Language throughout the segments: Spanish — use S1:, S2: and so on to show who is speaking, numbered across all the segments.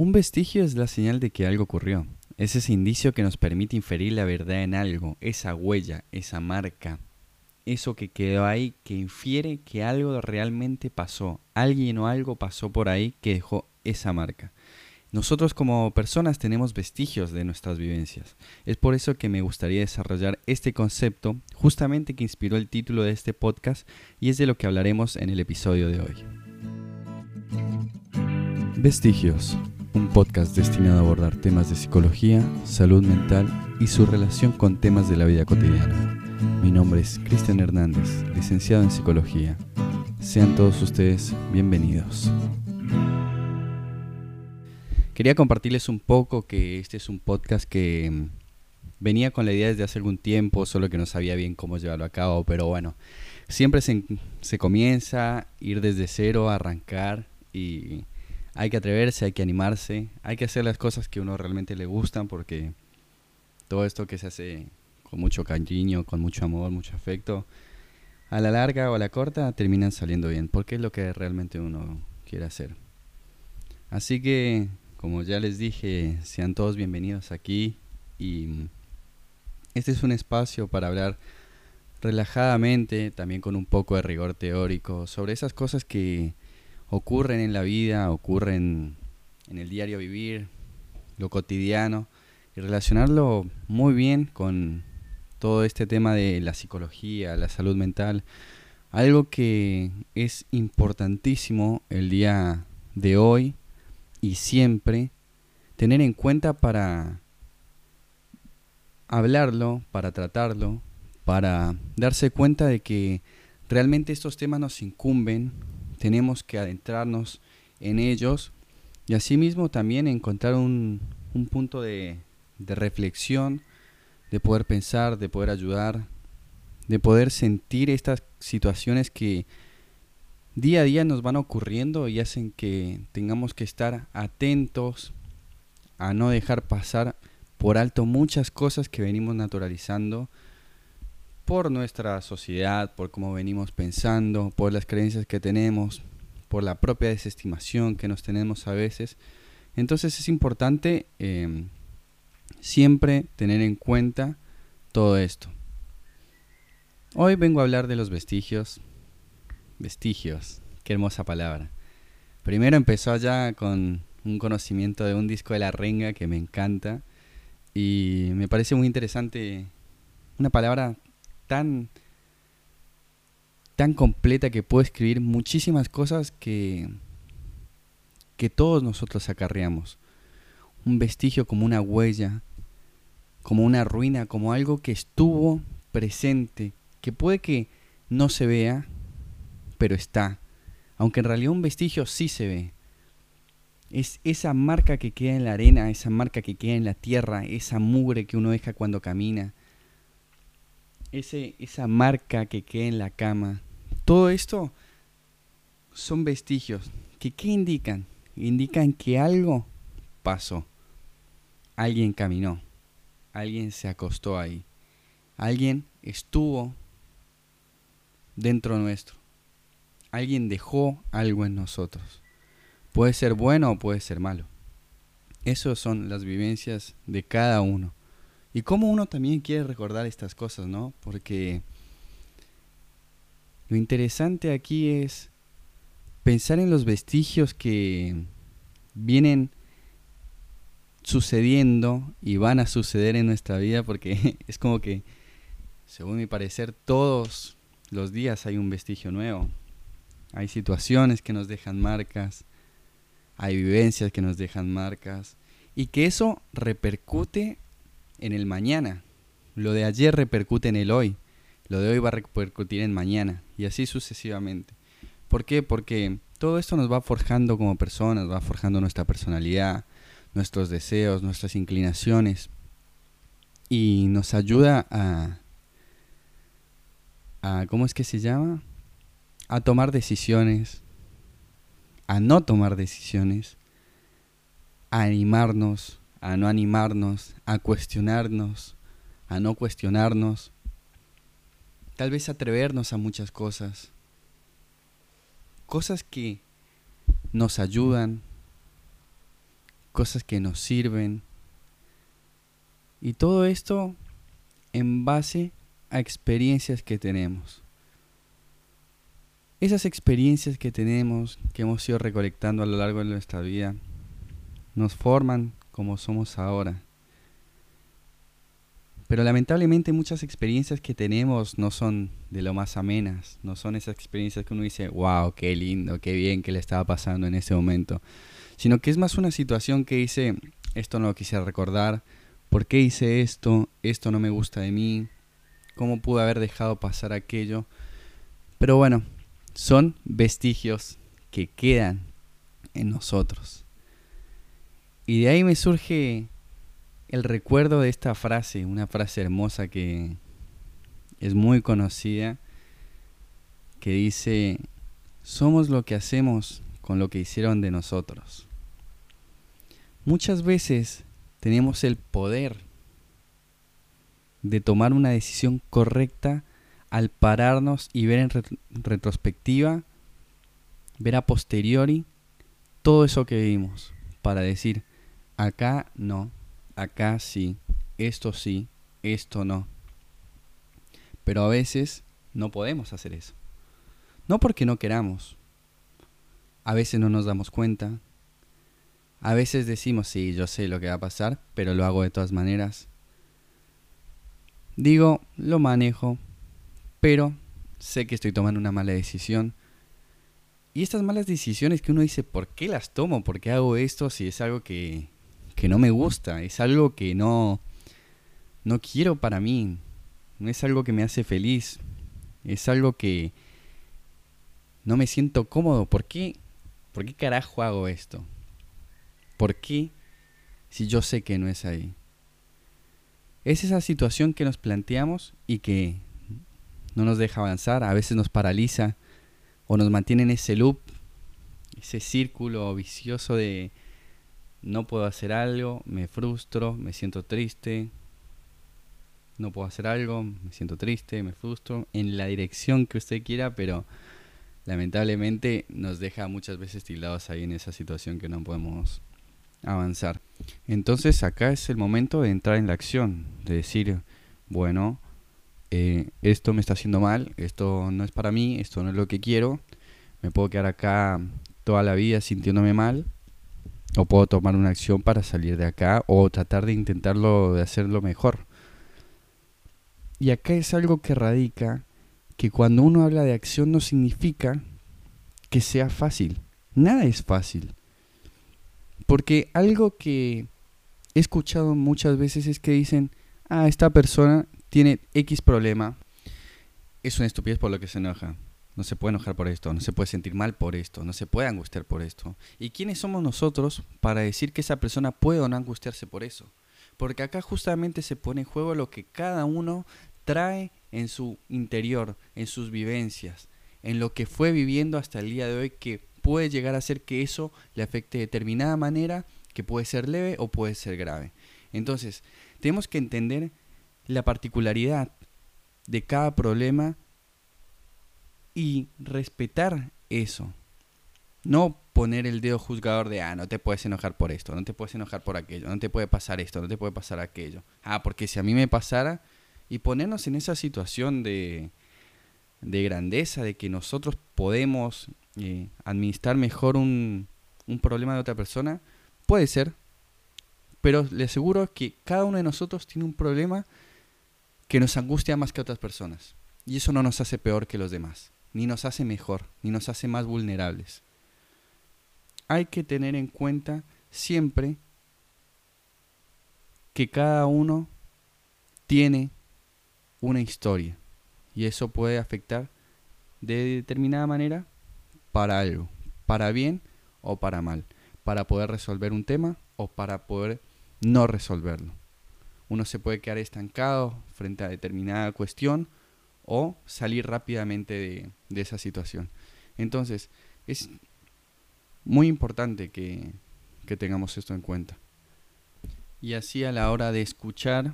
S1: Un vestigio es la señal de que algo ocurrió. Es ese indicio que nos permite inferir la verdad en algo, esa huella, esa marca, eso que quedó ahí que infiere que algo realmente pasó, alguien o algo pasó por ahí que dejó esa marca. Nosotros como personas tenemos vestigios de nuestras vivencias. Es por eso que me gustaría desarrollar este concepto, justamente que inspiró el título de este podcast y es de lo que hablaremos en el episodio de hoy. Vestigios un podcast destinado a abordar temas de psicología, salud mental y su relación con temas de la vida cotidiana. Mi nombre es Cristian Hernández, licenciado en psicología. Sean todos ustedes bienvenidos. Quería compartirles un poco que este es un podcast que mm, venía con la idea desde hace algún tiempo, solo que no sabía bien cómo llevarlo a cabo, pero bueno, siempre se, se comienza, ir desde cero, arrancar y hay que atreverse, hay que animarse, hay que hacer las cosas que uno realmente le gustan porque todo esto que se hace con mucho cariño, con mucho amor, mucho afecto, a la larga o a la corta terminan saliendo bien, porque es lo que realmente uno quiere hacer. Así que, como ya les dije, sean todos bienvenidos aquí y este es un espacio para hablar relajadamente, también con un poco de rigor teórico, sobre esas cosas que ocurren en la vida, ocurren en el diario vivir, lo cotidiano, y relacionarlo muy bien con todo este tema de la psicología, la salud mental, algo que es importantísimo el día de hoy y siempre tener en cuenta para hablarlo, para tratarlo, para darse cuenta de que realmente estos temas nos incumben tenemos que adentrarnos en ellos y asimismo también encontrar un, punto de, de reflexión, de poder pensar, de poder ayudar, de poder sentir estas situaciones que día a día nos van ocurriendo y hacen que tengamos que estar atentos a no dejar pasar por alto muchas cosas que venimos naturalizando por nuestra sociedad, por cómo venimos pensando, por las creencias que tenemos, por la propia desestimación que nos tenemos a veces. Entonces es importante em, siempre tener en cuenta todo esto. Hoy vengo a hablar de los vestigios. Vestigios, qué hermosa palabra. Primero empezó allá con un conocimiento de un disco de la renga que me encanta y me parece muy interesante una palabra tan, tan completa que puede escribir muchísimas cosas que, que todos nosotros acarreamos. Un vestigio como una huella, como una ruina, como algo que estuvo presente, que puede que no se vea, pero está. Aunque en realidad un vestigio sí se ve. Es esa marca que queda en la arena, esa marca que queda en la tierra, esa mugre que uno deja cuando camina, ese, esa marca que queda en la cama, todo esto son vestigios que ¿qué indican? Indican que algo pasó. Alguien caminó, alguien se acostó ahí, alguien estuvo dentro nuestro, alguien dejó algo en nosotros. Puede ser bueno o puede ser malo. Esas son las vivencias de cada uno. Y cómo uno también quiere recordar estas cosas, ¿no? Porque lo interesante aquí es pensar en los vestigios que vienen sucediendo y van a suceder en nuestra vida porque es como que, según mi parecer, todos los días hay un vestigio nuevo. Hay situaciones que nos dejan marcas, hay vivencias que nos dejan marcas y que eso repercute en el mañana. Lo de ayer repercute en el hoy. Lo de hoy va a repercutir en mañana. Y así sucesivamente. ¿Por qué? Porque todo esto nos va forjando como personas, va forjando nuestra personalidad, nuestros deseos, nuestras inclinaciones. Y nos ayuda a, a ¿cómo es que se llama? A tomar decisiones, a no tomar decisiones, a animarnos, a no animarnos, a cuestionarnos, a no cuestionarnos, tal vez atrevernos a muchas cosas, cosas que nos ayudan, cosas que nos sirven. Y todo esto en base a experiencias que tenemos. Esas experiencias que tenemos, que hemos ido recolectando a lo largo de nuestra vida, nos forman como somos ahora. Pero lamentablemente muchas experiencias que tenemos no son de lo más amenas, no son esas experiencias que uno dice, wow, qué lindo, qué bien que le estaba pasando en ese momento, sino que es más una situación que dice, esto no lo quisiera recordar, ¿por qué hice esto? Esto no me gusta de mí, ¿cómo pude haber dejado pasar aquello? Pero bueno, son vestigios que quedan en nosotros. Y de ahí me surge el recuerdo de esta frase, una frase hermosa que es muy conocida, que dice, somos lo que hacemos con lo que hicieron de nosotros. Muchas veces tenemos el poder de tomar una decisión correcta al pararnos y ver en retrospectiva, ver a posteriori todo eso que vimos, para decir, acá no, acá sí, esto sí, esto no. Pero a veces no podemos hacer eso. No porque no queramos. A veces no nos damos cuenta. A veces decimos, sí, yo sé lo que va a pasar, pero lo hago de todas maneras. Digo, lo manejo, pero sé que estoy tomando una mala decisión. Y estas malas decisiones que uno dice, ¿por qué las tomo? ¿Por qué hago esto si es algo que, que no me gusta? Es algo que no, no quiero para mí. No es algo que me hace feliz. Es algo que no me siento cómodo. ¿Por qué? ¿Por qué carajo hago esto? ¿Por qué si yo sé que no es ahí? Es esa situación que nos planteamos y que no nos deja avanzar, a veces nos paraliza o nos mantiene en ese loop, ese círculo vicioso de no puedo hacer algo, me frustro, me siento triste, no puedo hacer algo, me siento triste, me frustro, en la dirección que usted quiera, pero lamentablemente nos deja muchas veces tildados ahí en esa situación que no podemos avanzar. Entonces acá es el momento de entrar en la acción, de decir, bueno, eh, esto me está haciendo mal, esto no es para mí, esto no es lo que quiero, me puedo quedar acá toda la vida sintiéndome mal, o puedo tomar una acción para salir de acá, o tratar de intentarlo, de hacerlo mejor. Y acá es algo que radica que cuando uno habla de acción no significa que sea fácil. Nada es fácil. Porque algo que he escuchado muchas veces es que dicen, ah, esta persona tiene X problema, es una estupidez por lo que se enoja. No se puede enojar por esto, no se puede sentir mal por esto, no se puede angustiar por esto. ¿Y quiénes somos nosotros para decir que esa persona puede o no angustiarse por eso? Porque acá justamente se pone en juego lo que cada uno trae en su interior, en sus vivencias, en lo que fue viviendo hasta el día de hoy que puede llegar a ser que eso le afecte de determinada manera, que puede ser leve o puede ser grave. Entonces, tenemos que entender la particularidad de cada problema y respetar eso. No poner el dedo juzgador de, ah, no te puedes enojar por esto, no te puedes enojar por aquello, no te puede pasar esto, no te puede pasar aquello. Ah, porque si a mí me pasara, y ponernos en esa situación de, de grandeza, de que nosotros podemos eh, administrar mejor un, un problema de otra persona, puede ser, pero le aseguro que cada uno de nosotros tiene un problema que nos angustia más que otras personas. Y eso no nos hace peor que los demás, ni nos hace mejor, ni nos hace más vulnerables. Hay que tener en cuenta siempre que cada uno tiene una historia y eso puede afectar de determinada manera para algo, para bien o para mal, para poder resolver un tema o para poder no resolverlo uno se puede quedar estancado frente a determinada cuestión o salir rápidamente de, esa situación. Entonces, es muy importante que, tengamos esto en cuenta. Y así a la hora de escuchar,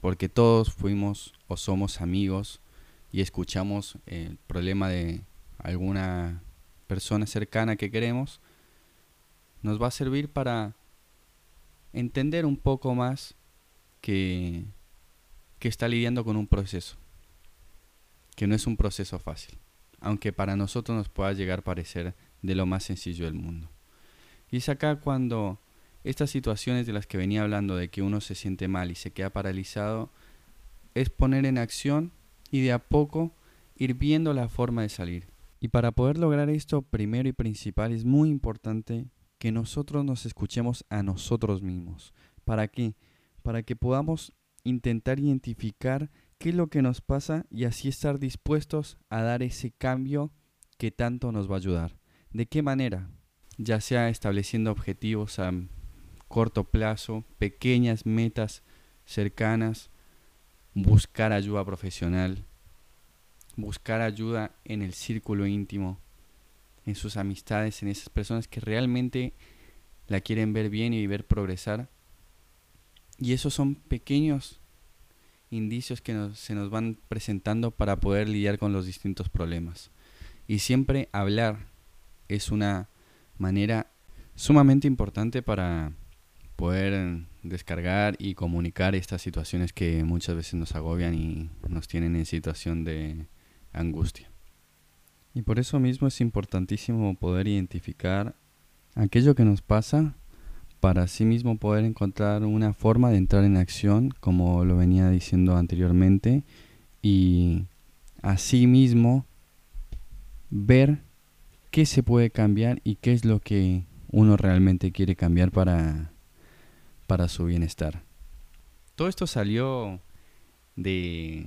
S1: porque todos fuimos o somos amigos y escuchamos el problema de alguna persona cercana que queremos, nos va a servir para entender un poco más que, está lidiando con un proceso, que no es un proceso fácil, aunque para nosotros nos pueda llegar a parecer de lo más sencillo del mundo. Y es acá cuando estas situaciones de las que venía hablando, de que uno se siente mal y se queda paralizado, es poner en acción y de a poco ir viendo la forma de salir. Y para poder lograr esto, primero y principal, es muy importante que nosotros nos escuchemos a nosotros mismos. ¿Para qué? Para que podamos intentar identificar qué es lo que nos pasa y así estar dispuestos a dar ese cambio que tanto nos va a ayudar. ¿De qué manera? Ya sea estableciendo objetivos a corto plazo, pequeñas metas cercanas, buscar ayuda profesional, buscar ayuda en el círculo íntimo, en sus amistades, en esas personas que realmente la quieren ver bien y ver progresar. Y esos son pequeños indicios que se nos van presentando para poder lidiar con los distintos problemas. Y siempre hablar es una manera sumamente importante para poder descargar y comunicar estas situaciones que muchas veces nos agobian y nos tienen en situación de angustia. Y por eso mismo es importantísimo poder identificar aquello que nos pasa para así mismo poder encontrar una forma de entrar en acción, como lo venía diciendo anteriormente, y así mismo ver qué se puede cambiar y qué es lo que uno realmente quiere cambiar para, para su bienestar. Todo esto salió de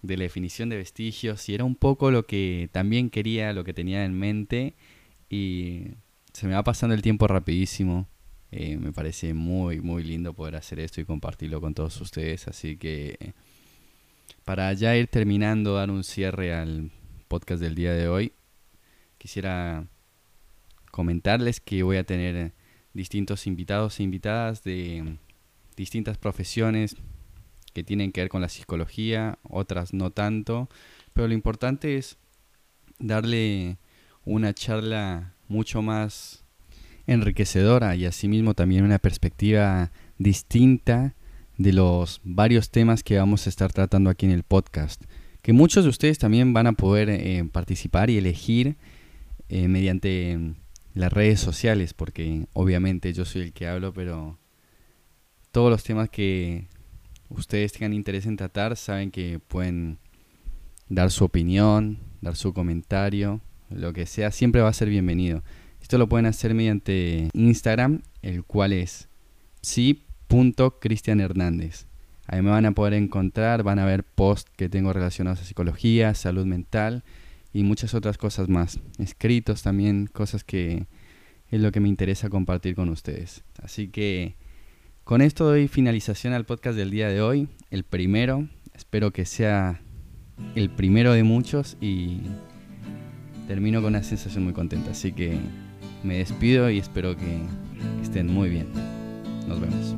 S1: de la definición de vestigios y era un poco lo que también quería, lo que tenía en mente y se me va pasando el tiempo rapidísimo. Eh, me parece muy, muy lindo poder hacer esto y compartirlo con todos ustedes. Así que para ya ir terminando, dar un cierre al podcast del día de hoy, quisiera comentarles que voy a tener distintos invitados e invitadas de distintas profesiones, que tienen que ver con la psicología, otras no tanto, pero lo importante es darle una charla mucho más enriquecedora y asimismo también una perspectiva distinta de los varios temas que vamos a estar tratando aquí en el podcast, que muchos de ustedes también van a poder eh, participar y elegir eh, mediante las redes sociales, porque obviamente yo soy el que hablo, pero todos los temas que ustedes tengan interés en tratar, saben que pueden dar su opinión, dar su comentario, lo que sea, siempre va a ser bienvenido. Esto lo pueden hacer mediante Instagram, el cual es psi.cristianhernández. Ahí me van a poder encontrar, van a ver posts que tengo relacionados a psicología, salud mental y muchas otras cosas más. Escritos también, cosas que es lo que me interesa compartir con ustedes. Así que con esto doy finalización al podcast del día de hoy, el primero. Espero que sea el primero de muchos y termino con una sensación muy contenta. Así que me despido y espero que estén muy bien. Nos vemos.